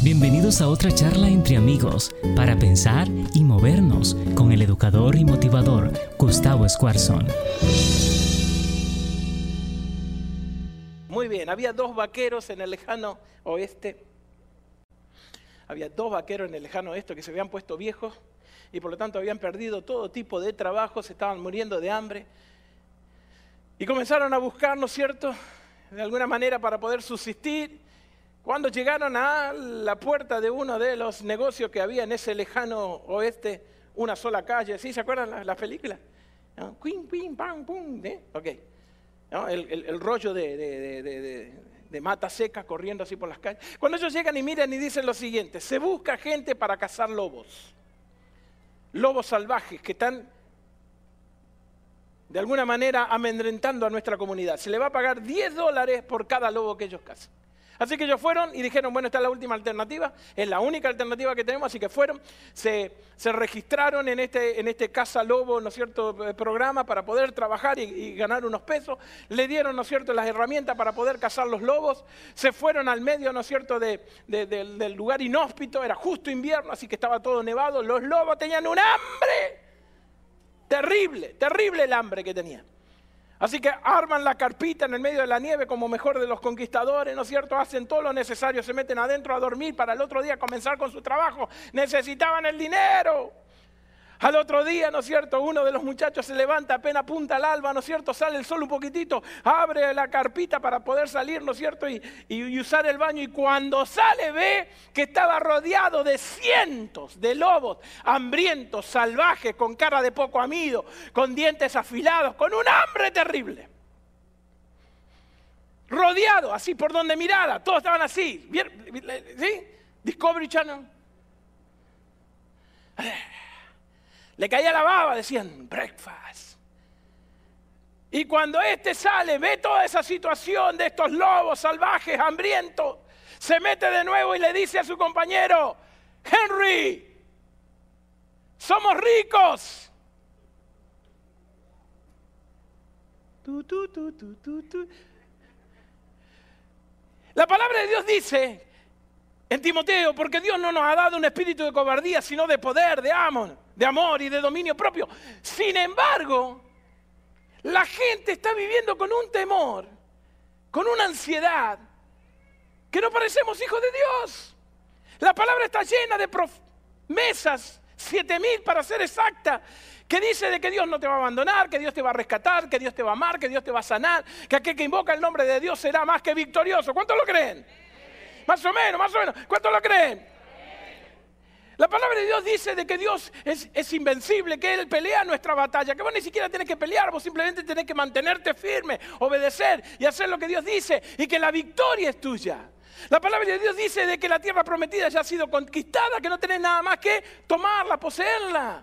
Bienvenidos a otra charla entre amigos para pensar y movernos con el educador y motivador Gustavo Escuarzón. Muy bien, había dos vaqueros en el lejano oeste. Había dos vaqueros en el lejano oeste que se habían puesto viejos y por lo tanto habían perdido todo tipo de trabajo, se estaban muriendo de hambre. Y comenzaron a buscar, ¿no es cierto?, de alguna manera para poder subsistir. Cuando llegaron a la puerta de uno de los negocios que había en ese lejano oeste, una sola calle, ¿sí? ¿Se acuerdan las la películas? Queen, pam, pum, ¿eh? Ok. El, rollo de, de, mata seca corriendo así por las calles. Cuando ellos llegan y miran y dicen lo siguiente, se busca gente para cazar lobos. Lobos salvajes que están de alguna manera amedrentando a nuestra comunidad. Se le va a pagar 10 dólares por cada lobo que ellos cazan. Así que ellos fueron y dijeron, bueno, esta es la última alternativa, es la única alternativa que tenemos, así que fueron, se, registraron en este, en este Casa Lobo, ¿no es cierto?, eh, programa para poder trabajar y, ganar unos pesos, le dieron, ¿no es cierto?, las herramientas para poder cazar los lobos, se fueron al medio, ¿no es cierto?, del lugar inhóspito, era justo invierno, así que estaba todo nevado, los lobos tenían un hambre terrible, terrible el hambre que tenían. Así que arman la carpita en el medio de la nieve como mejor de los conquistadores, ¿no es cierto? Hacen todo lo necesario, se meten adentro a dormir para el otro día comenzar con su trabajo. Necesitaban el dinero. Al otro día, ¿no es cierto? Uno de los muchachos se levanta, apenas punta al alba, ¿no es cierto? Sale el sol un poquitito, abre la carpita para poder salir, ¿no es cierto? Y, y, usar el baño. Y cuando sale ve que estaba rodeado de cientos de lobos hambrientos, salvajes, con cara de poco amido, con dientes afilados, con un hambre terrible. Rodeado, así por donde mirara, todos estaban así. ¿Sí? Discovery Channel. Le caía la baba, decían, breakfast. Y cuando este sale, ve toda esa situación de estos lobos salvajes, hambrientos, se mete de nuevo y le dice a su compañero, Henry, somos ricos. La palabra de Dios dice en Timoteo, porque Dios no nos ha dado un espíritu de cobardía, sino de poder, de amor, de amor y de dominio propio. Sin embargo, la gente está viviendo con un temor, con una ansiedad, que no parecemos hijos de Dios. La palabra está llena de promesas, siete mil para ser exacta, que dice de que Dios no te va a abandonar, que Dios te va a rescatar, que Dios te va a amar, que Dios te va a sanar, que aquel que invoca el nombre de Dios será más que victorioso. ¿Cuántos lo creen? Más o menos, más o menos. ¿Cuántos lo creen? La palabra de Dios dice de que Dios es, invencible, que Él pelea nuestra batalla, que vos ni siquiera tenés que pelear, vos simplemente tenés que mantenerte firme, obedecer y hacer lo que Dios dice y que la victoria es tuya. La palabra de Dios dice de que la tierra prometida ya ha sido conquistada, que no tenés nada más que tomarla, poseerla.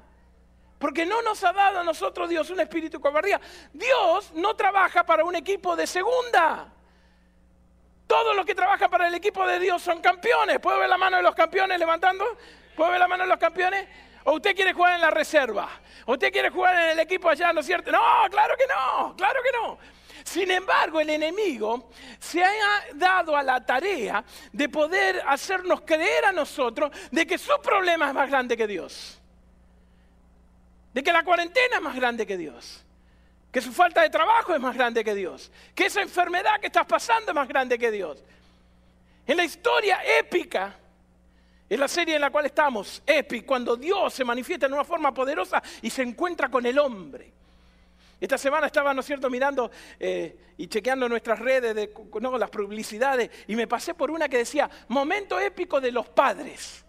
Porque no nos ha dado a nosotros Dios un espíritu cobardía. Dios no trabaja para un equipo de segunda. Todos los que trabajan para el equipo de Dios son campeones. ¿Puedo ver la mano de los campeones levantando? ¿Puedo ver la mano de los campeones? ¿O usted quiere jugar en la reserva? ¿O usted quiere jugar en el equipo allá, no es cierto? No, claro que no, claro que no. Sin embargo, el enemigo se ha dado a la tarea de poder hacernos creer a nosotros de que su problema es más grande que Dios. De que la cuarentena es más grande que Dios que su falta de trabajo es más grande que Dios, que esa enfermedad que estás pasando es más grande que Dios. En la historia épica, en la serie en la cual estamos, Epic, cuando Dios se manifiesta en una forma poderosa y se encuentra con el hombre. Esta semana estaba, ¿no es cierto?, mirando eh, y chequeando nuestras redes, de, las publicidades, y me pasé por una que decía, momento épico de los padres.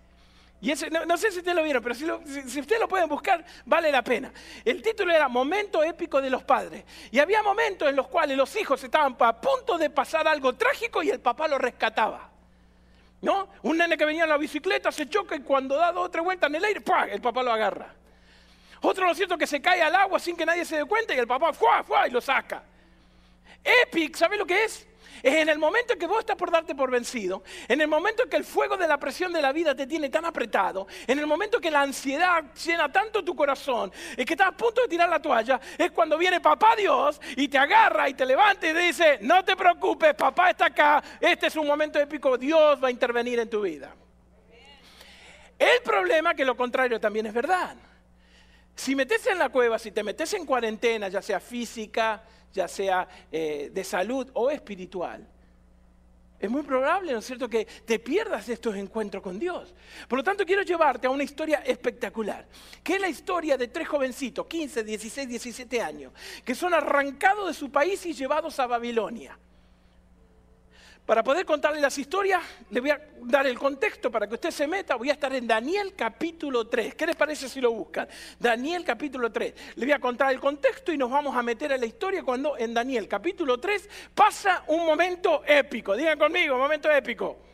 Y no, sé si ustedes lo vieron, pero si, si, ustedes lo pueden buscar, vale la pena. El título era Momento épico de los padres. Y había momentos en los cuales los hijos estaban a punto de pasar algo trágico y el papá lo rescataba. ¿No? Un nene que venía en la bicicleta se choca y cuando da dos o tres vueltas en el aire, el papá lo agarra. Otro, ¿no es cierto?, que se cae al agua sin que nadie se dé cuenta y el papá ¡fua, fua! y lo saca. Epic, ¿sabes lo que es? Es en el momento en que vos estás por darte por vencido, en el momento en que el fuego de la presión de la vida te tiene tan apretado, en el momento en que la ansiedad llena tanto tu corazón y que estás a punto de tirar la toalla, es cuando viene papá Dios y te agarra y te levanta y te dice, no te preocupes, papá está acá, este es un momento épico, Dios va a intervenir en tu vida. El problema es que lo contrario también es verdad. Si metes en la cueva, si te metes en cuarentena, ya sea física, ya sea eh, de salud o espiritual, es muy probable, ¿no es cierto?, que te pierdas estos encuentros con Dios. Por lo tanto, quiero llevarte a una historia espectacular, que es la historia de tres jovencitos, 15, 16, 17 años, que son arrancados de su país y llevados a Babilonia. Para poder contarle las historias, le voy a dar el contexto para que usted se meta. Voy a estar en Daniel capítulo 3. ¿Qué les parece si lo buscan? Daniel capítulo 3. Le voy a contar el contexto y nos vamos a meter en la historia cuando en Daniel capítulo 3 pasa un momento épico. Digan conmigo, momento épico.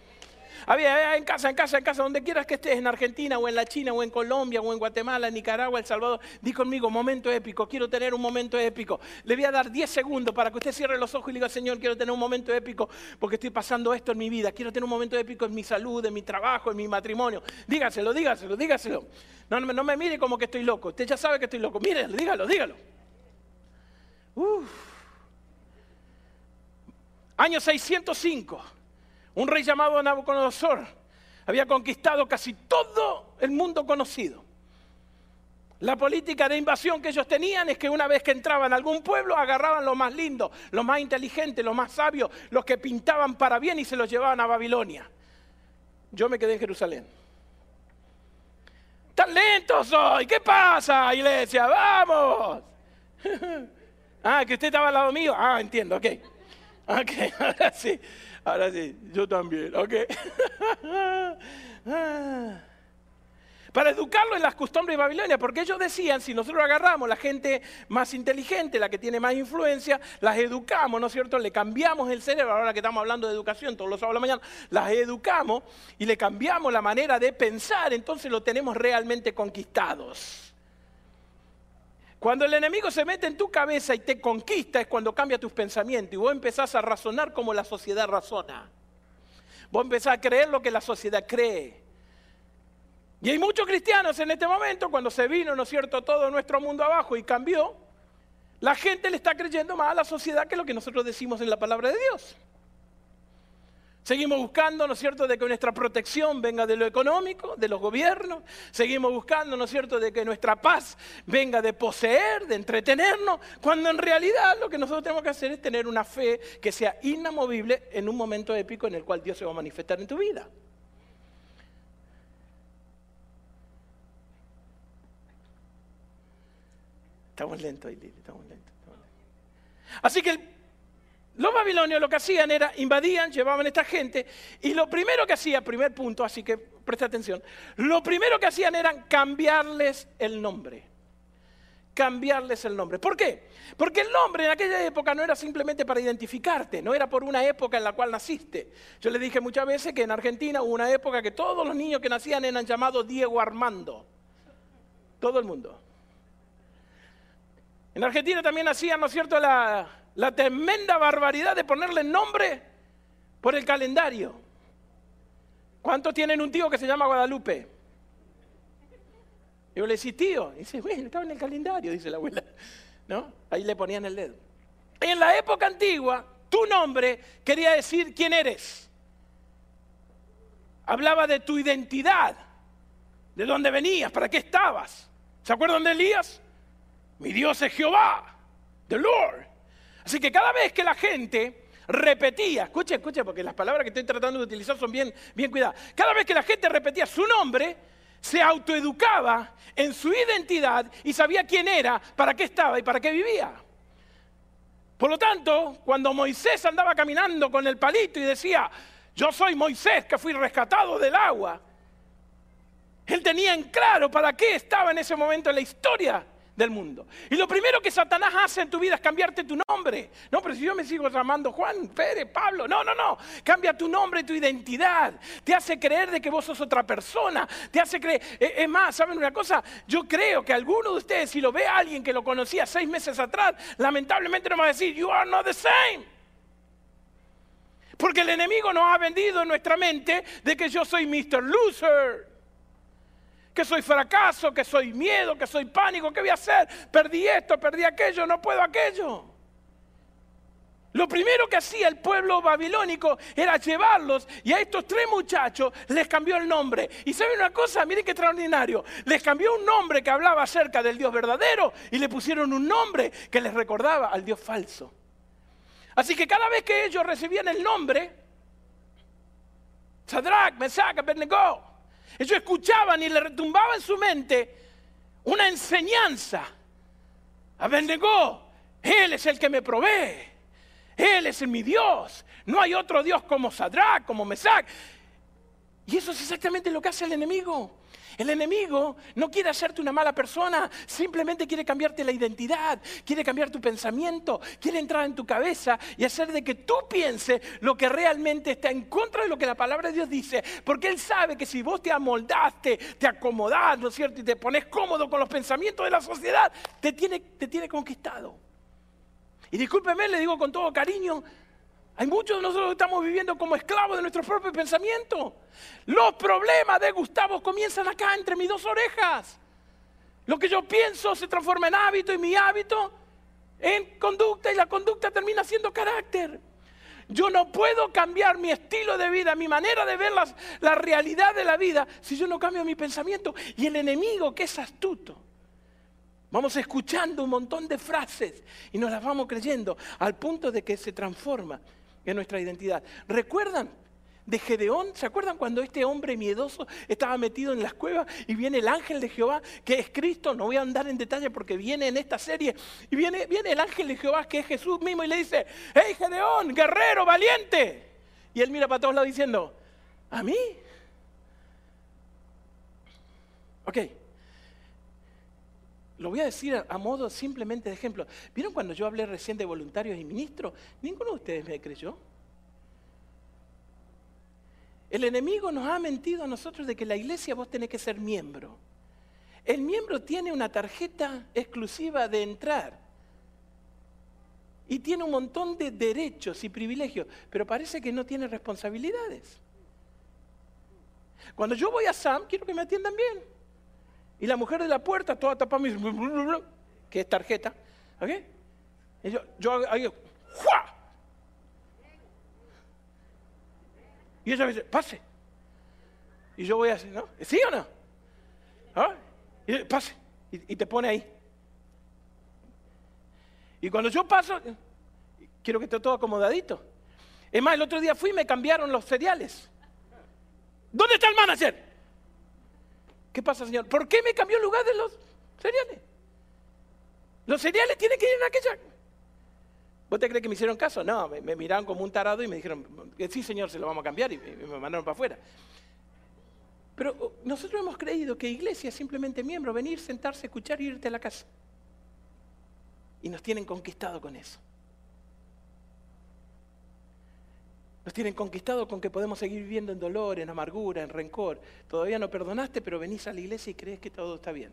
Había en casa, en casa, en casa, donde quieras que estés, en Argentina o en la China o en Colombia o en Guatemala, Nicaragua, El Salvador, di conmigo, momento épico, quiero tener un momento épico. Le voy a dar 10 segundos para que usted cierre los ojos y diga, Señor, quiero tener un momento épico porque estoy pasando esto en mi vida, quiero tener un momento épico en mi salud, en mi trabajo, en mi matrimonio. Dígaselo, dígaselo, dígaselo. No, no, me mire como que estoy loco, usted ya sabe que estoy loco, mírelo, dígalo, dígalo. Año 605. Un rey llamado Nabucodonosor había conquistado casi todo el mundo conocido. La política de invasión que ellos tenían es que una vez que entraban a algún pueblo agarraban lo más lindo, lo más inteligente, lo más sabio, los que pintaban para bien y se los llevaban a Babilonia. Yo me quedé en Jerusalén. ¡Tan lento soy! ¿Qué pasa, iglesia? ¡Vamos! ah, que usted estaba al lado mío. Ah, entiendo, ok. Ok, ahora sí. Ahora sí, yo también, ¿ok? Para educarlo en las costumbres babilonias, porque ellos decían, si nosotros agarramos la gente más inteligente, la que tiene más influencia, las educamos, ¿no es cierto? Le cambiamos el cerebro, ahora que estamos hablando de educación todos los sábados de la mañana, las educamos y le cambiamos la manera de pensar, entonces lo tenemos realmente conquistados. Cuando el enemigo se mete en tu cabeza y te conquista es cuando cambia tus pensamientos y vos empezás a razonar como la sociedad razona. Vos empezás a creer lo que la sociedad cree. Y hay muchos cristianos en este momento, cuando se vino, ¿no es cierto?, todo nuestro mundo abajo y cambió, la gente le está creyendo más a la sociedad que lo que nosotros decimos en la palabra de Dios. Seguimos buscando, ¿no es cierto?, de que nuestra protección venga de lo económico, de los gobiernos. Seguimos buscando, ¿no es cierto?, de que nuestra paz venga de poseer, de entretenernos, cuando en realidad lo que nosotros tenemos que hacer es tener una fe que sea inamovible en un momento épico en el cual Dios se va a manifestar en tu vida. Estamos lentos ahí, Lili, estamos lentos. Así que el los babilonios lo que hacían era invadían, llevaban a esta gente y lo primero que hacía, primer punto, así que presta atención, lo primero que hacían era cambiarles el nombre. Cambiarles el nombre. ¿Por qué? Porque el nombre en aquella época no era simplemente para identificarte, no era por una época en la cual naciste. Yo le dije muchas veces que en Argentina hubo una época que todos los niños que nacían eran llamados Diego Armando. Todo el mundo. En Argentina también nacían, ¿no es cierto?, la, la tremenda barbaridad de ponerle nombre por el calendario. ¿Cuántos tienen un tío que se llama Guadalupe? Yo le decía, tío, y dice, bueno, estaba en el calendario, dice la abuela. ¿No? Ahí le ponían el dedo. En la época antigua, tu nombre quería decir quién eres. Hablaba de tu identidad, de dónde venías, para qué estabas. ¿Se acuerdan de Elías? Mi Dios es Jehová, the Lord. Así que cada vez que la gente repetía, escuche, escuche, porque las palabras que estoy tratando de utilizar son bien, bien cuidadas. Cada vez que la gente repetía su nombre, se autoeducaba en su identidad y sabía quién era, para qué estaba y para qué vivía. Por lo tanto, cuando Moisés andaba caminando con el palito y decía, yo soy Moisés que fui rescatado del agua, él tenía en claro para qué estaba en ese momento en la historia mundo. Y lo primero que Satanás hace en tu vida es cambiarte tu nombre. No, pero si yo me sigo llamando Juan, Pérez, Pablo, no, no, no. Cambia tu nombre tu identidad. Te hace creer de que vos sos otra persona. Te hace creer. Eh, es más, ¿saben una cosa? Yo creo que alguno de ustedes, si lo ve a alguien que lo conocía seis meses atrás, lamentablemente no va a decir, you are not the same. Porque el enemigo nos ha vendido en nuestra mente de que yo soy Mr. Loser que soy fracaso, que soy miedo, que soy pánico, ¿qué voy a hacer? Perdí esto, perdí aquello, no puedo aquello. Lo primero que hacía el pueblo babilónico era llevarlos y a estos tres muchachos les cambió el nombre. Y saben una cosa, miren qué extraordinario. Les cambió un nombre que hablaba acerca del Dios verdadero y le pusieron un nombre que les recordaba al Dios falso. Así que cada vez que ellos recibían el nombre, Sadrach, Mesach, Abednego, ellos escuchaban y le retumbaba en su mente una enseñanza. Abednego, Él es el que me provee. Él es mi Dios. No hay otro Dios como Sadrach, como Mesach. Y eso es exactamente lo que hace el enemigo. El enemigo no quiere hacerte una mala persona, simplemente quiere cambiarte la identidad, quiere cambiar tu pensamiento, quiere entrar en tu cabeza y hacer de que tú pienses lo que realmente está en contra de lo que la palabra de Dios dice. Porque Él sabe que si vos te amoldaste, te acomodás, ¿no es cierto? Y te pones cómodo con los pensamientos de la sociedad, te tiene, te tiene conquistado. Y discúlpeme, le digo con todo cariño, hay muchos de nosotros que estamos viviendo como esclavos de nuestro propio pensamiento. Los problemas de Gustavo comienzan acá, entre mis dos orejas. Lo que yo pienso se transforma en hábito y mi hábito en conducta y la conducta termina siendo carácter. Yo no puedo cambiar mi estilo de vida, mi manera de ver la realidad de la vida si yo no cambio mi pensamiento. Y el enemigo que es astuto Vamos escuchando un montón de frases y nos las vamos creyendo al punto de que se transforma en nuestra identidad. ¿Recuerdan de Gedeón? ¿Se acuerdan cuando este hombre miedoso estaba metido en las cuevas y viene el ángel de Jehová, que es Cristo? No voy a andar en detalle porque viene en esta serie. Y viene, viene el ángel de Jehová, que es Jesús mismo, y le dice, hey Gedeón, guerrero, valiente. Y él mira para todos lados diciendo, ¿a mí? Ok, lo voy a decir a, modo simplemente de ejemplo. ¿Vieron cuando yo hablé recién de voluntarios y ministros? Ninguno de ustedes me creyó. El enemigo nos ha mentido a nosotros de que la iglesia vos tenés que ser miembro. El miembro tiene una tarjeta exclusiva de entrar y tiene un montón de derechos y privilegios, pero parece que no tiene responsabilidades. Cuando yo voy a SAM, quiero que me atiendan bien. Y la mujer de la puerta, toda tapada, que es tarjeta. ¿Ok? Yo, yo ahí, Y ella me dice, pase. Y yo voy así, ¿no? ¿Sí o no? ¿Ah? Y pase. Y, y, te pone ahí. Y cuando yo paso, quiero que esté todo acomodadito. Es más, el otro día fui y me cambiaron los cereales. ¿Dónde está el manager? ¿Qué pasa, Señor? ¿Por qué me cambió el lugar de los cereales? Los cereales tienen que ir en aquella. ¿Vos te crees que me hicieron caso? No, me, miraron como un tarado y me dijeron, sí, Señor, se lo vamos a cambiar y me, mandaron para afuera. Pero oh, nosotros hemos creído que iglesia es simplemente miembro, venir, sentarse, escuchar y irte a la casa. Y nos tienen conquistado con eso. Nos tienen conquistado con que podemos seguir viviendo en dolor, en amargura, en rencor. Todavía no perdonaste, pero venís a la iglesia y crees que todo está bien.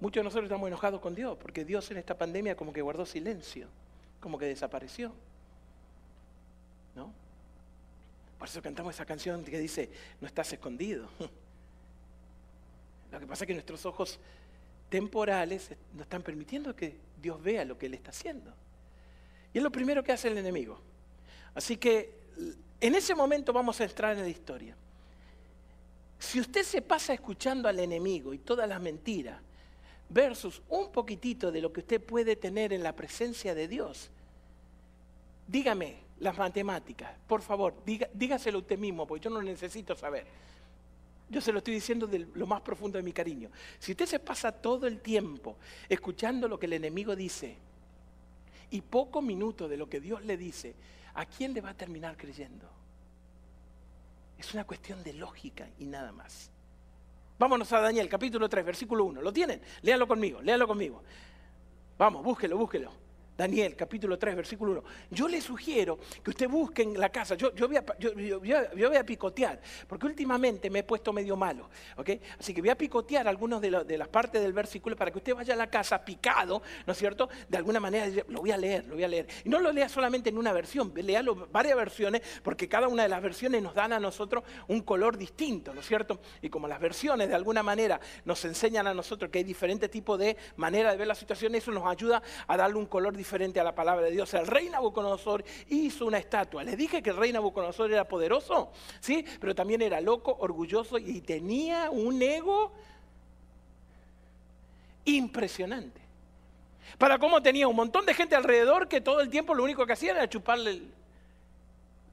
Muchos de nosotros estamos enojados con Dios, porque Dios en esta pandemia como que guardó silencio, como que desapareció. ¿No? Por eso cantamos esa canción que dice, no estás escondido. Lo que pasa es que nuestros ojos temporales no están permitiendo que Dios vea lo que Él está haciendo. Y es lo primero que hace el enemigo. Así que en ese momento vamos a entrar en la historia. Si usted se pasa escuchando al enemigo y todas las mentiras, versus un poquitito de lo que usted puede tener en la presencia de Dios, dígame las matemáticas, por favor, dígaselo usted mismo, porque yo no necesito saber. Yo se lo estoy diciendo de lo más profundo de mi cariño. Si usted se pasa todo el tiempo escuchando lo que el enemigo dice y poco minuto de lo que Dios le dice, ¿a quién le va a terminar creyendo? Es una cuestión de lógica y nada más. Vámonos a Daniel, capítulo 3, versículo 1. ¿Lo tienen? Léalo conmigo, léalo conmigo. Vamos, búsquelo, búsquelo. Daniel, capítulo 3, versículo 1. Yo le sugiero que usted busque en la casa. Yo, voy, a, picotear, porque últimamente me he puesto medio malo. Así que voy a picotear algunas de, de, las partes del versículo para que usted vaya a la casa picado, ¿no es cierto? De alguna manera lo voy a leer, lo voy a leer. Y no lo lea solamente en una versión, léalo varias versiones, porque cada una de las versiones nos dan a nosotros un color distinto, ¿no es cierto? Y como las versiones de alguna manera nos enseñan a nosotros que hay diferentes tipos de manera de ver la situación, eso nos ayuda a darle un color distinto diferente a la palabra de Dios. El rey Nabucodonosor hizo una estatua. Les dije que el rey Nabucodonosor era poderoso, ¿sí? Pero también era loco, orgulloso y tenía un ego impresionante. Para cómo tenía un montón de gente alrededor que todo el tiempo lo único que hacían era chuparle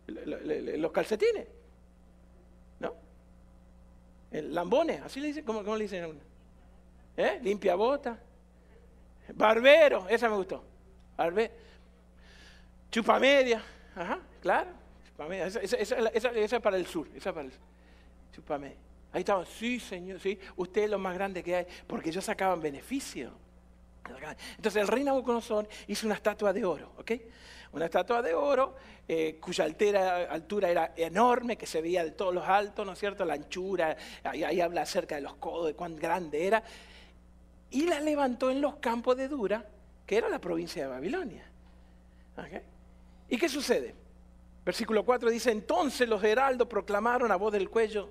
los calcetines. ¿No? El lambones, así le dicen, ¿cómo, le dicen? ¿Eh? Limpia bota. Barbero, esa me gustó. Barbe... Chupa media. Ajá, claro. Chupa Esa, es para el sur. Esa para el Chupa media. Ahí estaban, sí, señor, sí. Usted es lo más grande que hay. Porque ellos sacaban beneficio. Entonces el rey Nabucodonosor hizo una estatua de oro, ¿ok? Una estatua de oro eh, cuya altura era enorme, que se veía de todos los altos, ¿no es cierto? La anchura, ahí, habla acerca de los codos, de cuán grande era. Y la levantó en los campos de Dura, que era la provincia de Babilonia. ¿Y qué sucede? Versículo 4 dice, entonces los heraldos proclamaron a voz del cuello,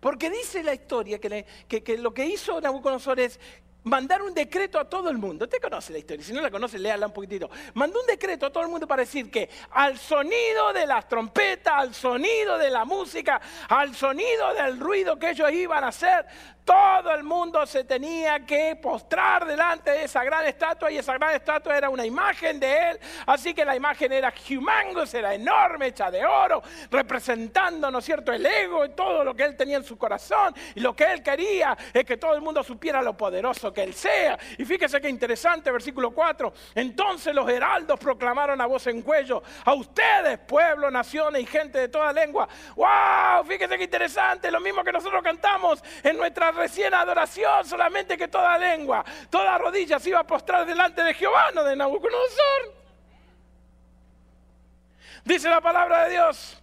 porque dice la historia que, que lo que hizo Nabucodonosor es mandar un decreto a todo el mundo. Usted conoce la historia, si no la conoce, léala un poquitito. Mandó un decreto a todo el mundo para decir que al sonido de las trompetas, al sonido de la música, al sonido del ruido que ellos iban a hacer, todo el mundo se tenía que postrar delante de esa gran estatua y esa gran estatua era una imagen de él. Así que la imagen era humongous, era enorme, hecha de oro, representando, ¿no es cierto?, el ego y todo lo que él tenía en su corazón. Y lo que él quería es que todo el mundo supiera lo poderoso que él sea. Y fíjese qué interesante, versículo 4. Entonces los heraldos proclamaron a voz en cuello, a ustedes, pueblo, naciones y gente de toda lengua. ¡Wow! Fíjese qué interesante, lo mismo que nosotros cantamos en nuestra recién adoración, solamente que toda lengua, toda rodilla se iba a postrar delante de Jehová, no de Nabucodonosor. Dice la palabra de Dios.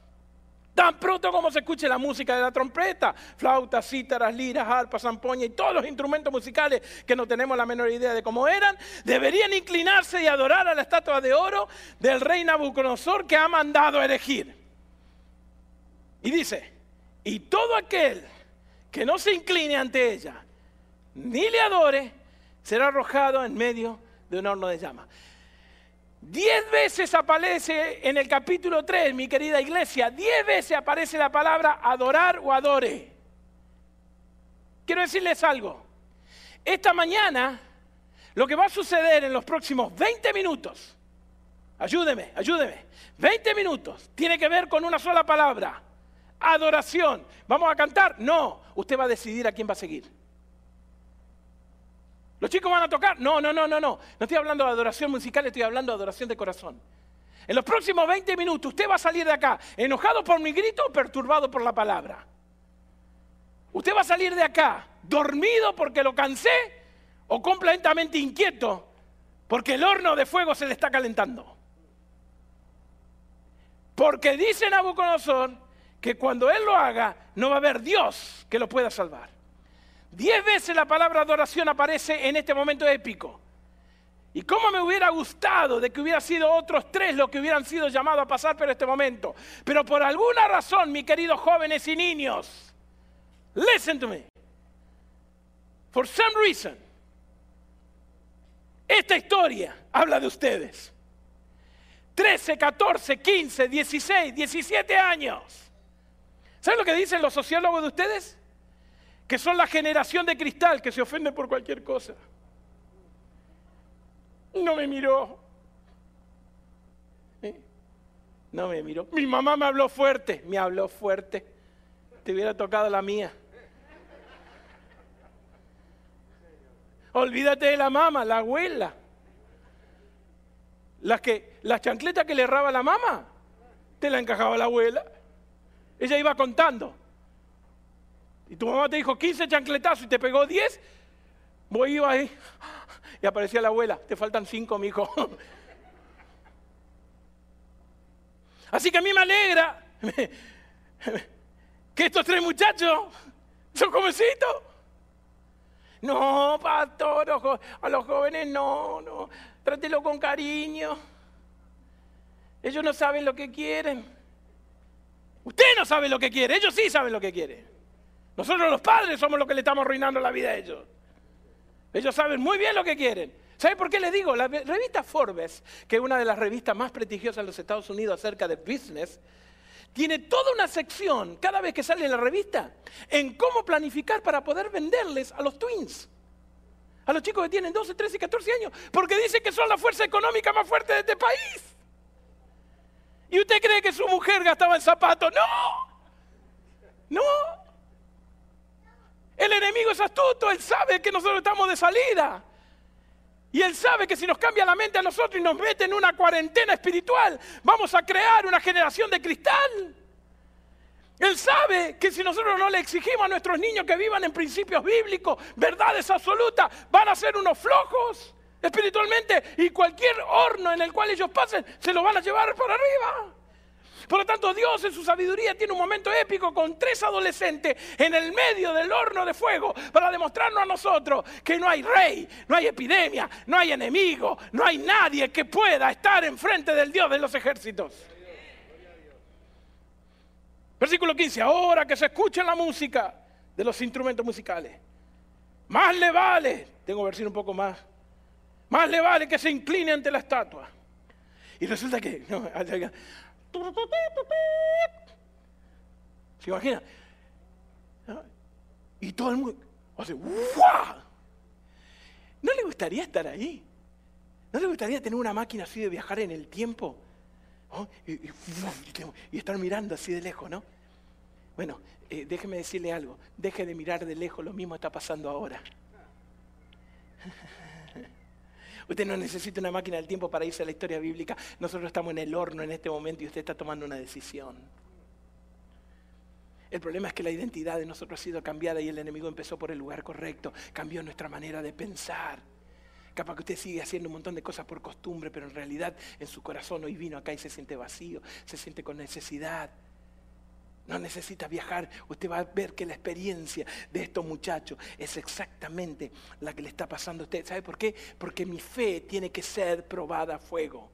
Tan pronto como se escuche la música de la trompeta, flautas, cítaras, liras, arpas, zampoña y todos los instrumentos musicales que no tenemos la menor idea de cómo eran, deberían inclinarse y adorar a la estatua de oro del rey Nabucodonosor que ha mandado elegir. Y dice, y todo aquel que no se incline ante ella, ni le adore, será arrojado en medio de un horno de llama. Diez veces aparece en el capítulo 3, mi querida iglesia, diez veces aparece la palabra adorar o adore. Quiero decirles algo. Esta mañana, lo que va a suceder en los próximos 20 minutos, ayúdeme, ayúdeme, 20 minutos, tiene que ver con una sola palabra, adoración. ¿Vamos a cantar? No, usted va a decidir a quién va a seguir. ¿Los chicos van a tocar? No, no, no, no, no. No estoy hablando de adoración musical, estoy hablando de adoración de corazón. En los próximos 20 minutos usted va a salir de acá enojado por mi grito o perturbado por la palabra. Usted va a salir de acá dormido porque lo cansé o completamente inquieto porque el horno de fuego se le está calentando. Porque dice Nabucodonosor que cuando él lo haga, no va a haber Dios que lo pueda salvar. Diez veces la palabra adoración aparece en este momento épico. Y cómo me hubiera gustado de que hubiera sido otros tres los que hubieran sido llamados a pasar por este momento. Pero por alguna razón, mis queridos jóvenes y niños, listen to me. For some reason, esta historia habla de ustedes. 13, 14, 15, 16, 17 años. ¿Saben lo que dicen los sociólogos de ustedes? Que son la generación de cristal que se ofende por cualquier cosa. No me miró. No me miró. Mi mamá me habló fuerte. Me habló fuerte. Te hubiera tocado la mía. Olvídate de la mamá, la abuela. Las, que, las chancletas que le erraba la mamá, te la encajaba la abuela. Ella iba contando. Y tu mamá te dijo 15 chancletazos y te pegó 10. Voy iba ahí. Y aparecía la abuela. Te faltan 5, mi hijo. Así que a mí me alegra que estos tres muchachos son jovencitos. No, pastor, a los jóvenes no, no. Trátelo con cariño. Ellos no saben lo que quieren. Usted no sabe lo que quiere, ellos sí saben lo que quieren. Nosotros los padres somos los que le estamos arruinando la vida a ellos. Ellos saben muy bien lo que quieren. ¿Sabe por qué le digo? La revista Forbes, que es una de las revistas más prestigiosas en los Estados Unidos acerca de business, tiene toda una sección cada vez que sale la revista en cómo planificar para poder venderles a los twins. A los chicos que tienen 12, 13 y 14 años. Porque dice que son la fuerza económica más fuerte de este país. ¿Y usted cree que su mujer gastaba en zapatos? No. No. El enemigo es astuto. Él sabe que nosotros estamos de salida. Y Él sabe que si nos cambia la mente a nosotros y nos mete en una cuarentena espiritual, vamos a crear una generación de cristal. Él sabe que si nosotros no le exigimos a nuestros niños que vivan en principios bíblicos, verdades absolutas, van a ser unos flojos espiritualmente y cualquier horno en el cual ellos pasen se lo van a llevar para arriba. Por lo tanto, Dios en su sabiduría tiene un momento épico con tres adolescentes en el medio del horno de fuego para demostrarnos a nosotros que no hay rey, no hay epidemia, no hay enemigo, no hay nadie que pueda estar enfrente del Dios de los ejércitos. Versículo 15, ahora que se escuche la música de los instrumentos musicales, más le vale, tengo versión un poco más, más le vale que se incline ante la estatua. Y resulta que, ¿Se imagina? Y todo el mundo hace. ¿No le gustaría estar ahí? ¿No le gustaría tener una máquina así de viajar en el tiempo? Y, estar mirando así de lejos, ¿no? Bueno, eh, déjeme decirle algo. Deje de mirar de lejos, lo mismo está pasando ahora. Usted no necesita una máquina del tiempo para irse a la historia bíblica. Nosotros estamos en el horno en este momento y usted está tomando una decisión. El problema es que la identidad de nosotros ha sido cambiada y el enemigo empezó por el lugar correcto, cambió nuestra manera de pensar. Capaz que usted sigue haciendo un montón de cosas por costumbre, pero en realidad en su corazón hoy vino acá y se siente vacío, se siente con necesidad. No necesita viajar. Usted va a ver que la experiencia de estos muchachos es exactamente la que le está pasando a usted. ¿Sabe por qué? Porque mi fe tiene que ser probada a fuego.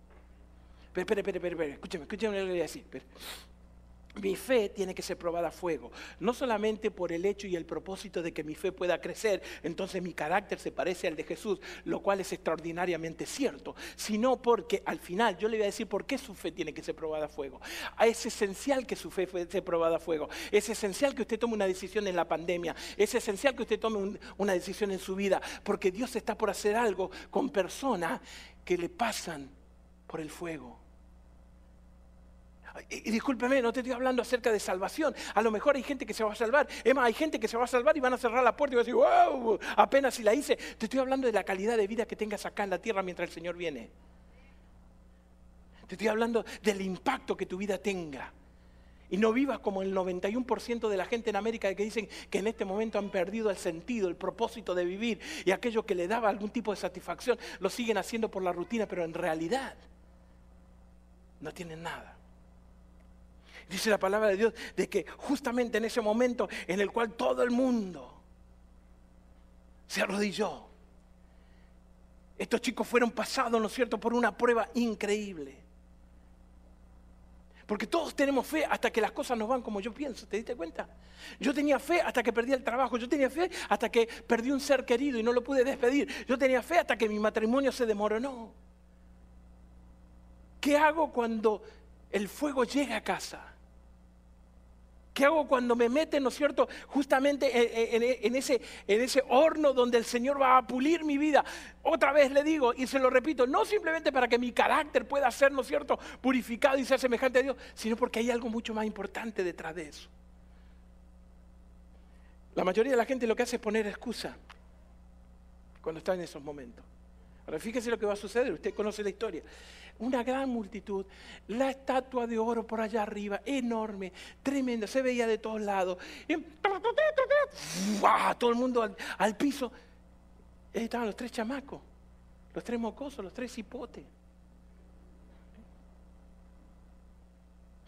Pero, espere, espere, espere, escúcheme, escúcheme lo que voy a decir. Mi fe tiene que ser probada a fuego, no solamente por el hecho y el propósito de que mi fe pueda crecer, entonces mi carácter se parece al de Jesús, lo cual es extraordinariamente cierto, sino porque al final yo le voy a decir por qué su fe tiene que ser probada a fuego. Es esencial que su fe sea probada a fuego, es esencial que usted tome una decisión en la pandemia, es esencial que usted tome una decisión en su vida, porque Dios está por hacer algo con personas que le pasan por el fuego. Y, discúlpeme, no te estoy hablando acerca de salvación. A lo mejor hay gente que se va a salvar. Es más, hay gente que se va a salvar y van a cerrar la puerta y van a decir, wow, apenas si la hice. Te estoy hablando de la calidad de vida que tengas acá en la tierra mientras el Señor viene. Te estoy hablando del impacto que tu vida tenga. Y no vivas como el 91% de la gente en América que dicen que en este momento han perdido el sentido, el propósito de vivir y aquello que le daba algún tipo de satisfacción, lo siguen haciendo por la rutina, pero en realidad no tienen nada. Dice la palabra de Dios de que justamente en ese momento en el cual todo el mundo se arrodilló, estos chicos fueron pasados, ¿no es cierto?, por una prueba increíble. Porque todos tenemos fe hasta que las cosas no van como yo pienso, ¿te diste cuenta? Yo tenía fe hasta que perdí el trabajo, yo tenía fe hasta que perdí un ser querido y no lo pude despedir, yo tenía fe hasta que mi matrimonio se demoronó. ¿Qué hago cuando el fuego llega a casa? ¿Qué hago cuando me meten, no es cierto, justamente en, ese, en ese horno donde el Señor va a pulir mi vida? Otra vez le digo y se lo repito, no simplemente para que mi carácter pueda ser, ¿no es cierto?, purificado y sea semejante a Dios, sino porque hay algo mucho más importante detrás de eso. La mayoría de la gente lo que hace es poner excusa cuando está en esos momentos. Ahora fíjese lo que va a suceder, usted conoce la historia una gran multitud, la estatua de oro por allá arriba, enorme, tremenda, se veía de todos lados. Y, todo el mundo al, piso. Estaban los tres chamacos, los tres mocosos, los tres hipotes.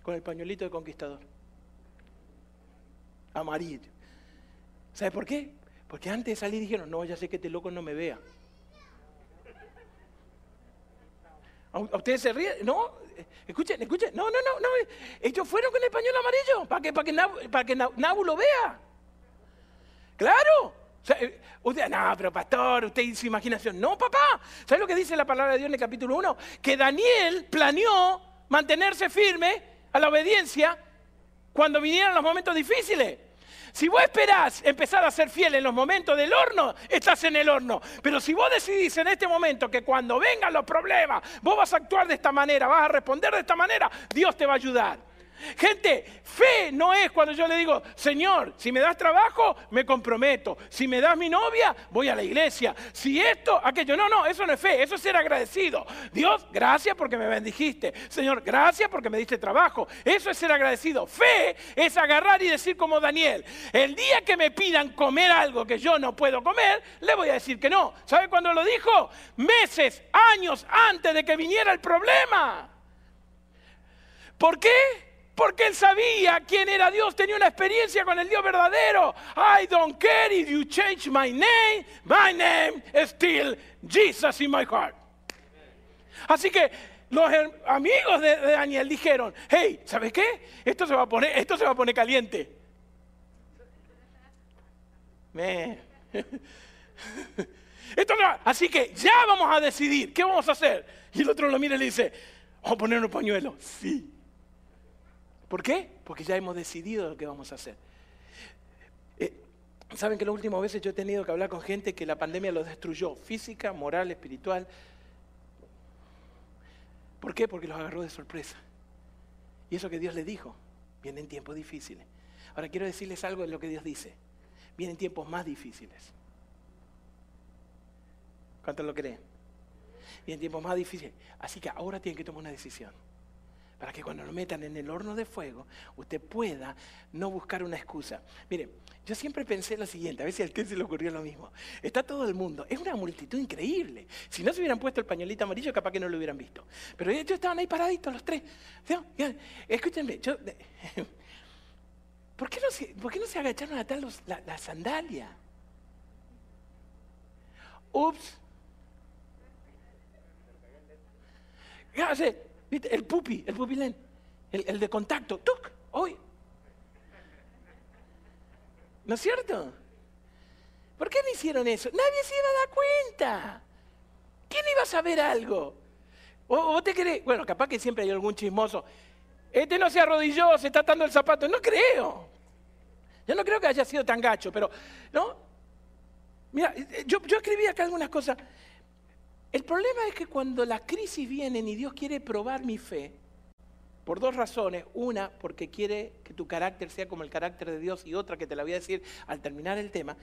Con el pañuelito de conquistador. Amarillo. ¿Sabe por qué? Porque antes de salir dijeron, no, ya sé que este loco no me vea. ¿A ustedes se ríen? No, escuchen, escuchen. No, no, no, no. Ellos fueron con el pañuelo amarillo para que, para que, Nabu, para que Nabu lo vea. Claro. Eh, usted, no, pero pastor, usted su imaginación. No, papá. ¿Sabe lo que dice la palabra de Dios en el capítulo 1? Que Daniel planeó mantenerse firme a la obediencia cuando vinieran los momentos difíciles. Si vos esperás empezar a ser fiel en los momentos del horno, estás en el horno. Pero si vos decidís en este momento que cuando vengan los problemas, vos vas a actuar de esta manera, vas a responder de esta manera, Dios te va a ayudar. Gente, fe no es cuando yo le digo, Señor, si me das trabajo, me comprometo. Si me das mi novia, voy a la iglesia. Si esto, aquello. No, no, eso no es fe, eso es ser agradecido. Dios, gracias porque me bendijiste. Señor, gracias porque me diste trabajo. Eso es ser agradecido. Fe es agarrar y decir como Daniel, el día que me pidan comer algo que yo no puedo comer, le voy a decir que no. ¿Sabe cuándo lo dijo? Meses, años antes de que viniera el problema. ¿Por qué? Porque él sabía quién era Dios, tenía una experiencia con el Dios verdadero. I don't care if you change my name, my name is still Jesus in my heart. Así que los amigos de, Daniel dijeron, hey, ¿sabes qué? Esto se va a poner, esto se va a poner caliente. así que ya vamos a decidir, ¿qué vamos a hacer? Y el otro lo mira y le dice, vamos a poner un pañuelo. Sí. ¿Por qué? Porque ya hemos decidido lo que vamos a hacer. Eh, Saben que las últimas veces yo he tenido que hablar con gente que la pandemia los destruyó, física, moral, espiritual. ¿Por qué? Porque los agarró de sorpresa. Y eso que Dios les dijo, vienen tiempos difíciles. Ahora quiero decirles algo de lo que Dios dice. Vienen tiempos más difíciles. ¿Cuántos lo creen? Vienen tiempos más difíciles. Así que ahora tienen que tomar una decisión para que cuando lo metan en el horno de fuego, usted pueda no buscar una excusa. Mire, yo siempre pensé lo siguiente, a ver si a usted se le ocurrió lo mismo. Está todo el mundo, es una multitud increíble. Si no se hubieran puesto el pañuelito amarillo, capaz que no lo hubieran visto. Pero ellos estaban ahí paraditos los tres. Escúchenme, yo, ¿por, qué no se, ¿por qué no se agacharon a atar la, la sandalia? Ups. El pupi, el pupilén, el, el de contacto, ¡tuc! Hoy. ¿No es cierto? ¿Por qué no hicieron eso? Nadie se iba a dar cuenta. ¿Quién iba a saber algo? ¿O te crees? Bueno, capaz que siempre hay algún chismoso. Este no se arrodilló, se está atando el zapato. No creo. Yo no creo que haya sido tan gacho, pero, ¿no? Mira, yo, yo escribí acá algunas cosas. El problema es que cuando las crisis vienen y Dios quiere probar mi fe, por dos razones. Una, porque quiere que tu carácter sea como el carácter de Dios y otra que te la voy a decir al terminar el tema.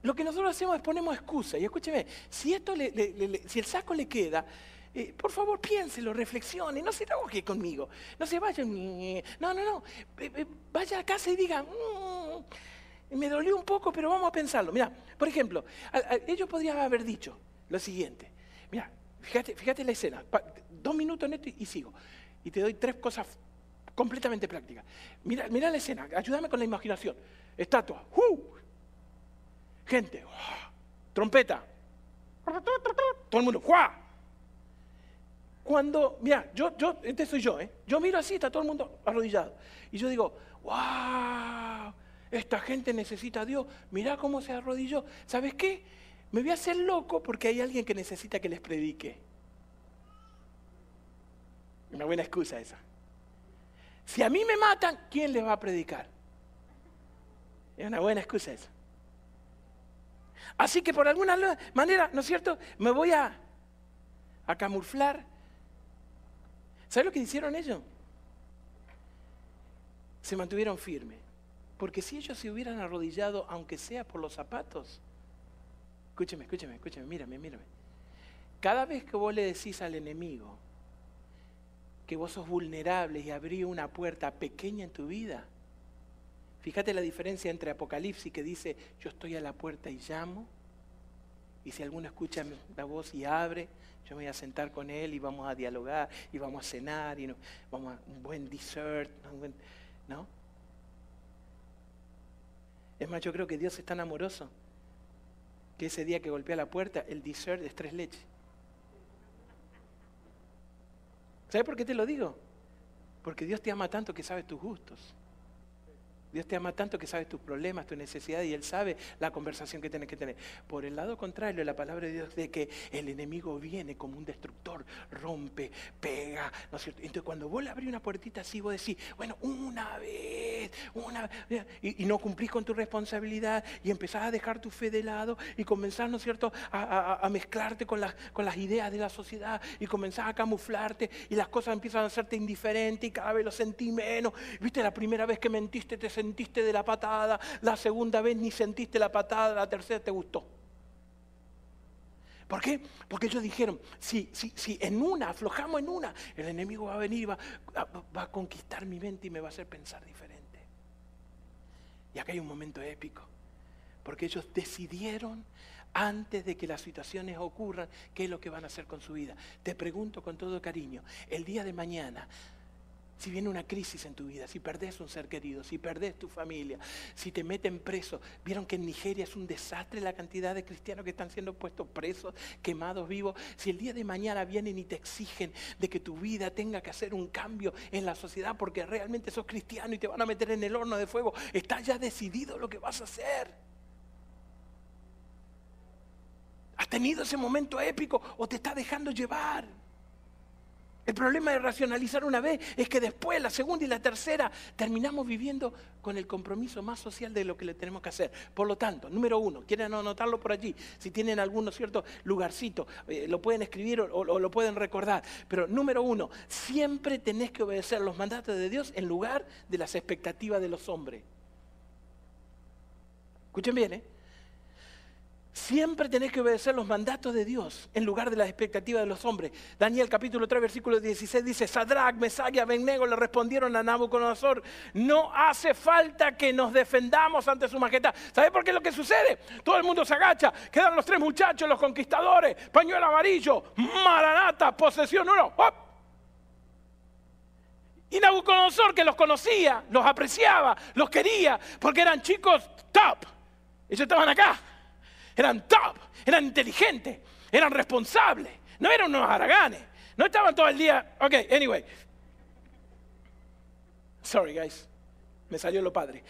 Lo que nosotros hacemos es ponemos excusa. Y escúcheme, si, esto si el saco le queda, eh, por favor piénselo, reflexione, no se enoje conmigo. No se vaya, no, no, no. Eh, eh, vaya a casa y diga, mm, me dolió un poco, pero vamos a pensarlo. Mira, por ejemplo, ellos podrían haber dicho, lo siguiente. Mira, fíjate, fíjate la escena. dos minutos neto y, sigo. Y te doy tres cosas completamente prácticas. Mira, mira la escena, ayúdame con la imaginación. Estatua. Gente. Trompeta. Todo el mundo. Cuando, mira, yo, yo, este soy yo, ¿eh? Yo miro así, está todo el mundo arrodillado. Y yo digo, wow, esta gente necesita a Dios. Mira cómo se arrodilló. ¿Sabes qué? Me voy a hacer loco porque hay alguien que necesita que les predique. Una buena excusa esa. Si a mí me matan, ¿quién les va a predicar? Es una buena excusa esa. Así que por alguna manera, ¿no es cierto? Me voy a, a camuflar. ¿Sabes lo que hicieron ellos? Se mantuvieron firmes. Porque si ellos se hubieran arrodillado, aunque sea por los zapatos, Escúcheme, escúcheme, escúcheme, mírame, mírame. Cada vez que vos le decís al enemigo que vos sos vulnerable y abrí una puerta pequeña en tu vida, fíjate la diferencia entre Apocalipsis que dice, yo estoy a la puerta y llamo, y si alguno escucha la voz y abre, yo me voy a sentar con él y vamos a dialogar y vamos a cenar y vamos a un buen dessert, ¿no? Es más, yo creo que Dios es tan amoroso que ese día que golpea la puerta, el dessert es tres leches. ¿Sabes por qué te lo digo? Porque Dios te ama tanto que sabe tus gustos. Dios te ama tanto que sabe tus problemas, tus necesidades y Él sabe la conversación que tienes que tener. Por el lado contrario, la palabra de Dios de que el enemigo viene como un destructor, rompe, pega, ¿no es cierto? Entonces cuando vos le abrís una puertita así, vos decís, bueno, una vez, una vez, y, no cumplís con tu responsabilidad y empezás a dejar tu fe de lado y comenzás, ¿no es cierto?, a, mezclarte con las, ideas de la sociedad y comenzás a camuflarte y las cosas empiezan a hacerte indiferente y cada vez lo sentí menos. Viste, la primera vez que mentiste te sentiste de la patada, la segunda vez ni sentiste la patada, la tercera te gustó. ¿Por qué? Porque ellos dijeron, si, si, si en una, aflojamos en una, el enemigo va a venir, va, va a conquistar mi mente y me va a hacer pensar diferente. Y acá hay un momento épico, porque ellos decidieron antes de que las situaciones ocurran, qué es lo que van a hacer con su vida. Te pregunto con todo cariño, el día de mañana, si viene una crisis en tu vida, si perdés un ser querido, si perdés tu familia, si te meten preso. Vieron que en Nigeria es un desastre la cantidad de cristianos que están siendo puestos presos, quemados vivos. Si el día de mañana vienen y te exigen de que tu vida tenga que hacer un cambio en la sociedad porque realmente sos cristiano y te van a meter en el horno de fuego, está ya decidido lo que vas a hacer. ¿Has tenido ese momento épico o te está dejando llevar? El problema de racionalizar una vez es que después, la segunda y la tercera, terminamos viviendo con el compromiso más social de lo que le tenemos que hacer. Por lo tanto, número uno, quieren anotarlo por allí, si tienen algún cierto lugarcito, eh, lo pueden escribir o, o, lo pueden recordar. Pero número uno, siempre tenés que obedecer los mandatos de Dios en lugar de las expectativas de los hombres. Escuchen bien, ¿eh? Siempre tenés que obedecer los mandatos de Dios en lugar de las expectativas de los hombres. Daniel capítulo 3 versículo 16 dice, Sadrach, Mesach y Abednego le respondieron a Nabucodonosor, no hace falta que nos defendamos ante su majestad. ¿Sabes por qué es lo que sucede? Todo el mundo se agacha, quedan los tres muchachos, los conquistadores, pañuelo amarillo, maranata, posesión uno. Y Nabucodonosor que los conocía, los apreciaba, los quería, porque eran chicos top. Ellos estaban acá eran top, eran inteligentes, eran responsables, no eran unos haraganes, no estaban todo el día, ok, anyway. Sorry guys, me salió lo padre.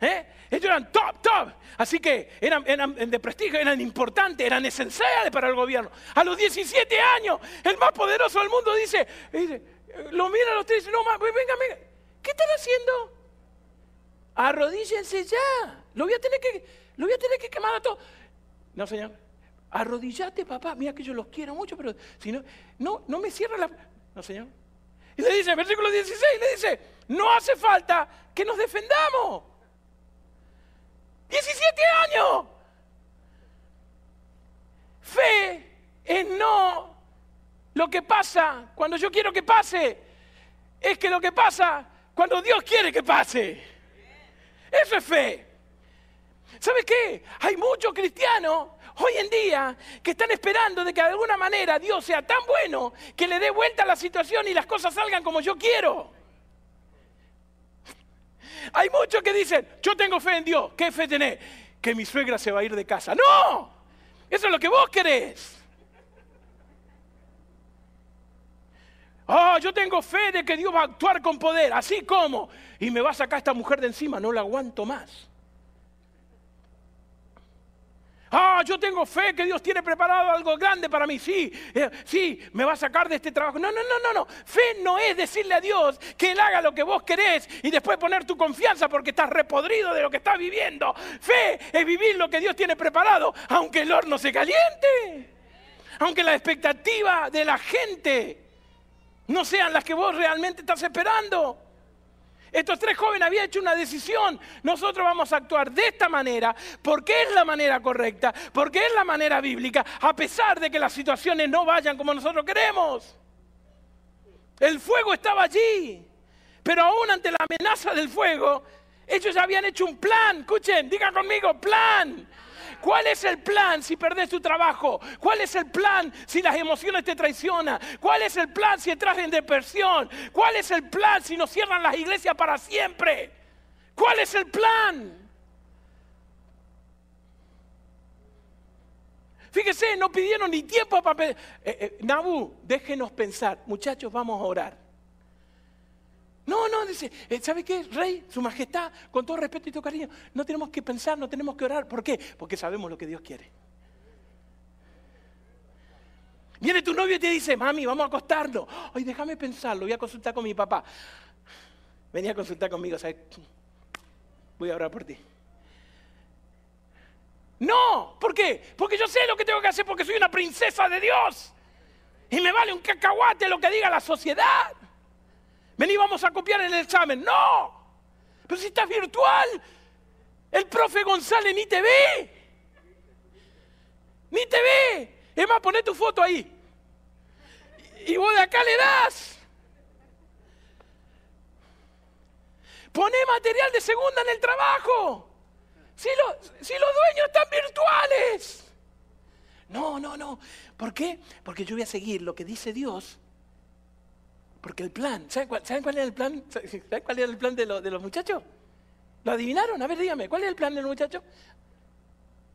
¿Eh? Ellos eran top, top. Así que eran, de prestigio, eran importantes, eran esenciales para el gobierno. A los 17 años, el más poderoso del mundo dice, lo mira a los tres no, venga, venga, ¿qué están haciendo? Arrodíllense ya. Lo voy a tener que, lo voy a tener que quemar a todos. No, señor. Arrodillate, papá. Mira que yo los quiero mucho, pero si no, no, no me cierra la. No, señor. Y le dice, versículo 16, le dice, no hace falta que nos defendamos. 17 años. Fe en no lo que pasa cuando yo quiero que pase. Es que lo que pasa cuando Dios quiere que pase. Eso es fe. ¿Sabes qué? Hay muchos cristianos hoy en día que están esperando de que de alguna manera Dios sea tan bueno que le dé vuelta a la situación y las cosas salgan como yo quiero. Hay muchos que dicen, yo tengo fe en Dios. ¿Qué fe tenés? Que mi suegra se va a ir de casa. No, eso es lo que vos querés. Oh, yo tengo fe de que Dios va a actuar con poder, así como, y me va a sacar esta mujer de encima, no la aguanto más. Ah, yo tengo fe que Dios tiene preparado algo grande para mí. Sí, eh, sí, me va a sacar de este trabajo. No, no, no, no, no. Fe no es decirle a Dios que Él haga lo que vos querés y después poner tu confianza porque estás repodrido de lo que estás viviendo. Fe es vivir lo que Dios tiene preparado, aunque el horno se caliente. Aunque la expectativa de la gente no sean las que vos realmente estás esperando. Estos tres jóvenes habían hecho una decisión. Nosotros vamos a actuar de esta manera porque es la manera correcta, porque es la manera bíblica, a pesar de que las situaciones no vayan como nosotros queremos. El fuego estaba allí, pero aún ante la amenaza del fuego, ellos ya habían hecho un plan. Escuchen, digan conmigo, plan. ¿Cuál es el plan si perdés tu trabajo? ¿Cuál es el plan si las emociones te traicionan? ¿Cuál es el plan si entras en depresión? ¿Cuál es el plan si nos cierran las iglesias para siempre? ¿Cuál es el plan? Fíjese, no pidieron ni tiempo para... Eh, eh, Nabu, déjenos pensar. Muchachos, vamos a orar. No, no, dice, eh, ¿sabe qué? Rey, su majestad, con todo respeto y todo cariño, no tenemos que pensar, no tenemos que orar. ¿Por qué? Porque sabemos lo que Dios quiere. Viene tu novio y te dice, mami, vamos a acostarnos. Ay, déjame pensarlo, voy a consultar con mi papá. Venía a consultar conmigo, ¿sabes? Voy a orar por ti. No, ¿por qué? Porque yo sé lo que tengo que hacer porque soy una princesa de Dios. Y me vale un cacahuate lo que diga la sociedad. Vení, vamos a copiar el examen. No. Pero si estás virtual, el profe González ni te ve. Ni te ve. Es más, poné tu foto ahí. Y vos de acá le das. Poné material de segunda en el trabajo. Si, si los dueños están virtuales. No, no, no. ¿Por qué? Porque yo voy a seguir lo que dice Dios porque el plan, ¿saben cuál, era el plan? ¿Saben cuál era el plan de, los muchachos? ¿Lo adivinaron? A ver, dígame, ¿cuál es el plan de los muchachos?